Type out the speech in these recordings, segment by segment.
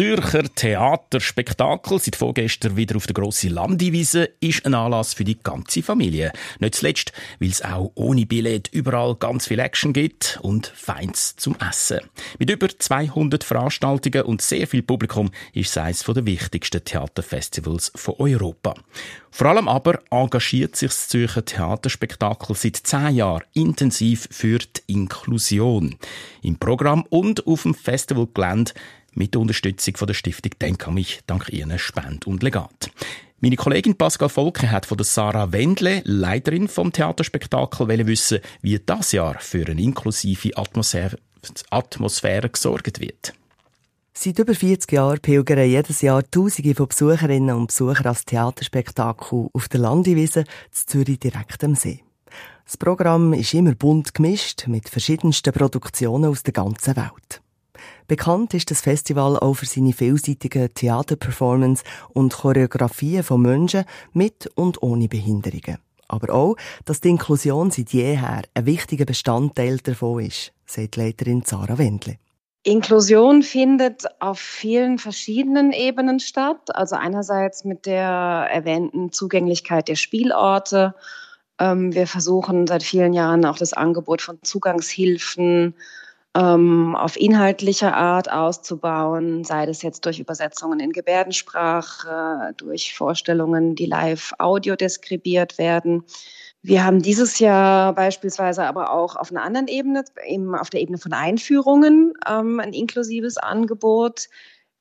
Zürcher Theaterspektakel seit vorgestern wieder auf der grossen Landiwiese ist ein Anlass für die ganze Familie. Nicht zuletzt, weil es auch ohne Billett überall ganz viel Action gibt und Feins zum Essen. Mit über 200 Veranstaltungen und sehr viel Publikum ist es eines der wichtigsten Theaterfestivals von Europa. Vor allem aber engagiert sich das Zürcher Theaterspektakel seit zehn Jahren intensiv für die Inklusion. Im Programm und auf dem Festivalgelände mit der Unterstützung von der Stiftung Denk an mich, dank Ihren Spend und Legat. Meine Kollegin Pascal Volke hat von der Sarah Wendle, Leiterin vom Theaterspektakel, wissen, wie das Jahr für eine inklusive Atmosphäre, Atmosphäre gesorgt wird. Seit über 40 Jahren pilgern jedes Jahr Tausende von Besucherinnen und Besuchern als Theaterspektakel auf der Landewiese zu Zürich direkt am See. Das Programm ist immer bunt gemischt mit verschiedensten Produktionen aus der ganzen Welt. Bekannt ist das Festival auch für seine vielseitigen Theaterperformance und Choreografien von Menschen mit und ohne Behinderungen. Aber auch, dass die Inklusion seit jeher ein wichtiger Bestandteil davon ist, sagt Leiterin Sarah Wendle. Inklusion findet auf vielen verschiedenen Ebenen statt. Also einerseits mit der erwähnten Zugänglichkeit der Spielorte. Ähm, wir versuchen seit vielen Jahren auch das Angebot von Zugangshilfen ähm, auf inhaltlicher Art auszubauen, sei das jetzt durch Übersetzungen in Gebärdensprache, durch Vorstellungen, die live audio deskribiert werden. Wir haben dieses Jahr beispielsweise aber auch auf einer anderen Ebene, eben auf der Ebene von Einführungen, ähm, ein inklusives Angebot.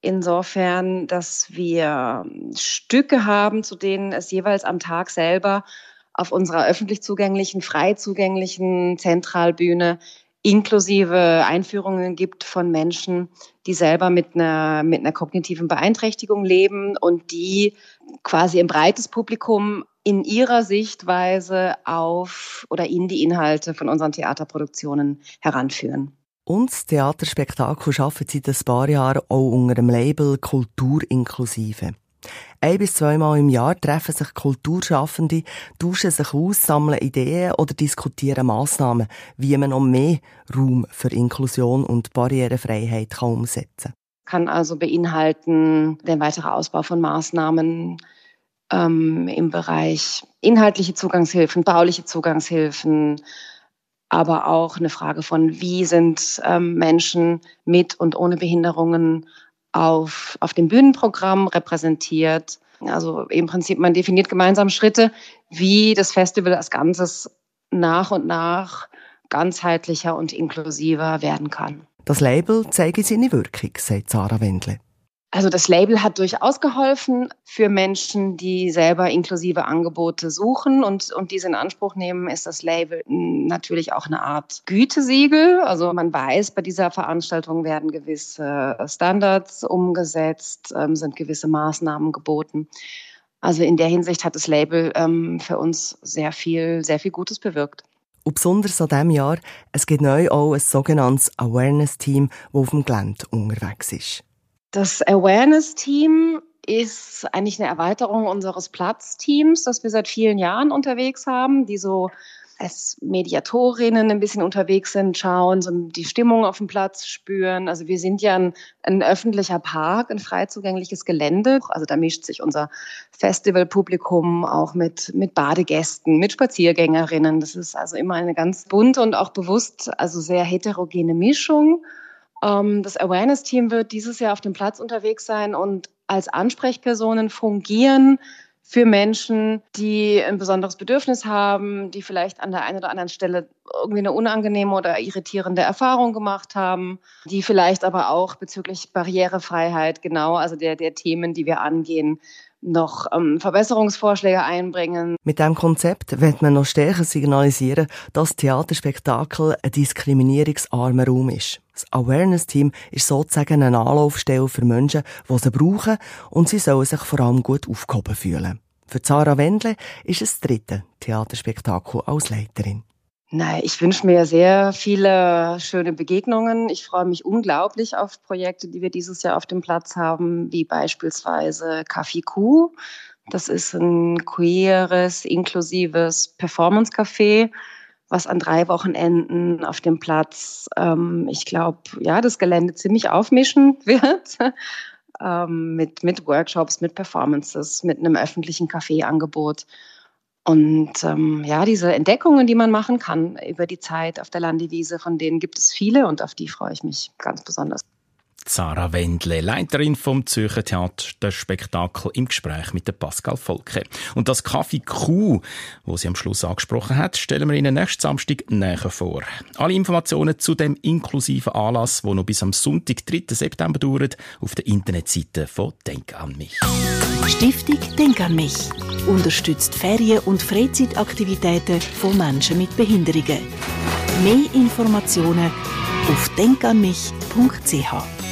Insofern, dass wir Stücke haben, zu denen es jeweils am Tag selber auf unserer öffentlich zugänglichen, frei zugänglichen Zentralbühne inklusive Einführungen gibt von Menschen, die selber mit einer, mit einer kognitiven Beeinträchtigung leben und die quasi ein breites Publikum in ihrer Sichtweise auf oder in die Inhalte von unseren Theaterproduktionen heranführen. Und das Theaterspektakel arbeitet seit ein paar Jahren auch unter dem Label Kultur inklusive. Ein bis zweimal im Jahr treffen sich Kulturschaffende, tauschen sich aus, sammeln Ideen oder diskutieren Massnahmen, wie man noch mehr Raum für Inklusion und Barrierefreiheit kann umsetzen kann. also beinhalten den weiteren Ausbau von Maßnahmen ähm, im Bereich inhaltliche Zugangshilfen, bauliche Zugangshilfen, aber auch eine Frage von, wie sind ähm, Menschen mit und ohne Behinderungen auf, auf dem Bühnenprogramm repräsentiert. Also im Prinzip, man definiert gemeinsam Schritte, wie das Festival als Ganzes nach und nach ganzheitlicher und inklusiver werden kann. Das Label zeige seine Wirkung, sagt Sarah Wendle. Also das Label hat durchaus geholfen für Menschen, die selber inklusive Angebote suchen und, und diese in Anspruch nehmen, ist das Label natürlich auch eine Art Gütesiegel. Also man weiß, bei dieser Veranstaltung werden gewisse Standards umgesetzt, ähm, sind gewisse Maßnahmen geboten. Also in der Hinsicht hat das Label ähm, für uns sehr viel, sehr viel Gutes bewirkt. Und besonders an diesem Jahr, es gibt neu auch ein sogenanntes Awareness-Team, das auf dem Gelände unterwegs ist. Das Awareness-Team ist eigentlich eine Erweiterung unseres Platzteams, das wir seit vielen Jahren unterwegs haben, die so als Mediatorinnen ein bisschen unterwegs sind, schauen, so die Stimmung auf dem Platz spüren. Also wir sind ja ein, ein öffentlicher Park, ein frei zugängliches Gelände. Also da mischt sich unser Festivalpublikum auch mit, mit Badegästen, mit Spaziergängerinnen. Das ist also immer eine ganz bunte und auch bewusst, also sehr heterogene Mischung. Ähm, das Awareness-Team wird dieses Jahr auf dem Platz unterwegs sein und als Ansprechpersonen fungieren für Menschen, die ein besonderes Bedürfnis haben, die vielleicht an der einen oder anderen Stelle irgendwie eine unangenehme oder irritierende Erfahrung gemacht haben, die vielleicht aber auch bezüglich Barrierefreiheit, genau, also der, der Themen, die wir angehen, noch ähm, Verbesserungsvorschläge einbringen. Mit diesem Konzept wird man noch stärker signalisieren, dass Theaterspektakel ein diskriminierungsarmer Raum ist. Das Awareness-Team ist sozusagen eine Anlaufstelle für Menschen, die sie brauchen und sie sollen sich vor allem gut aufgehoben fühlen. Für Zara Wendle ist es das dritte Theaterspektakel als Leiterin. Nein, ich wünsche mir sehr viele schöne Begegnungen. Ich freue mich unglaublich auf Projekte, die wir dieses Jahr auf dem Platz haben, wie beispielsweise Kaffee Kuh. Das ist ein queeres, inklusives Performance-Café, was an drei Wochenenden auf dem Platz, ähm, ich glaube, ja, das Gelände ziemlich aufmischen wird. ähm, mit, mit Workshops, mit Performances, mit einem öffentlichen Kaffeeangebot. Und ähm, ja, diese Entdeckungen, die man machen kann über die Zeit auf der Landewiese, von denen gibt es viele und auf die freue ich mich ganz besonders. Sarah Wendle, Leiterin vom Zürcher Theater Spektakel im Gespräch mit der Pascal Volke. Und das Kaffee Q, wo sie am Schluss angesprochen hat, stellen wir Ihnen nächsten Samstag näher vor. Alle Informationen zu dem inklusiven Anlass, wo noch bis am Sonntag, 3. September dauert, auf der Internetseite von Denk an mich. Stiftung Denk an mich unterstützt Ferien- und Freizeitaktivitäten von Menschen mit Behinderungen. Mehr Informationen auf denkanmich.ch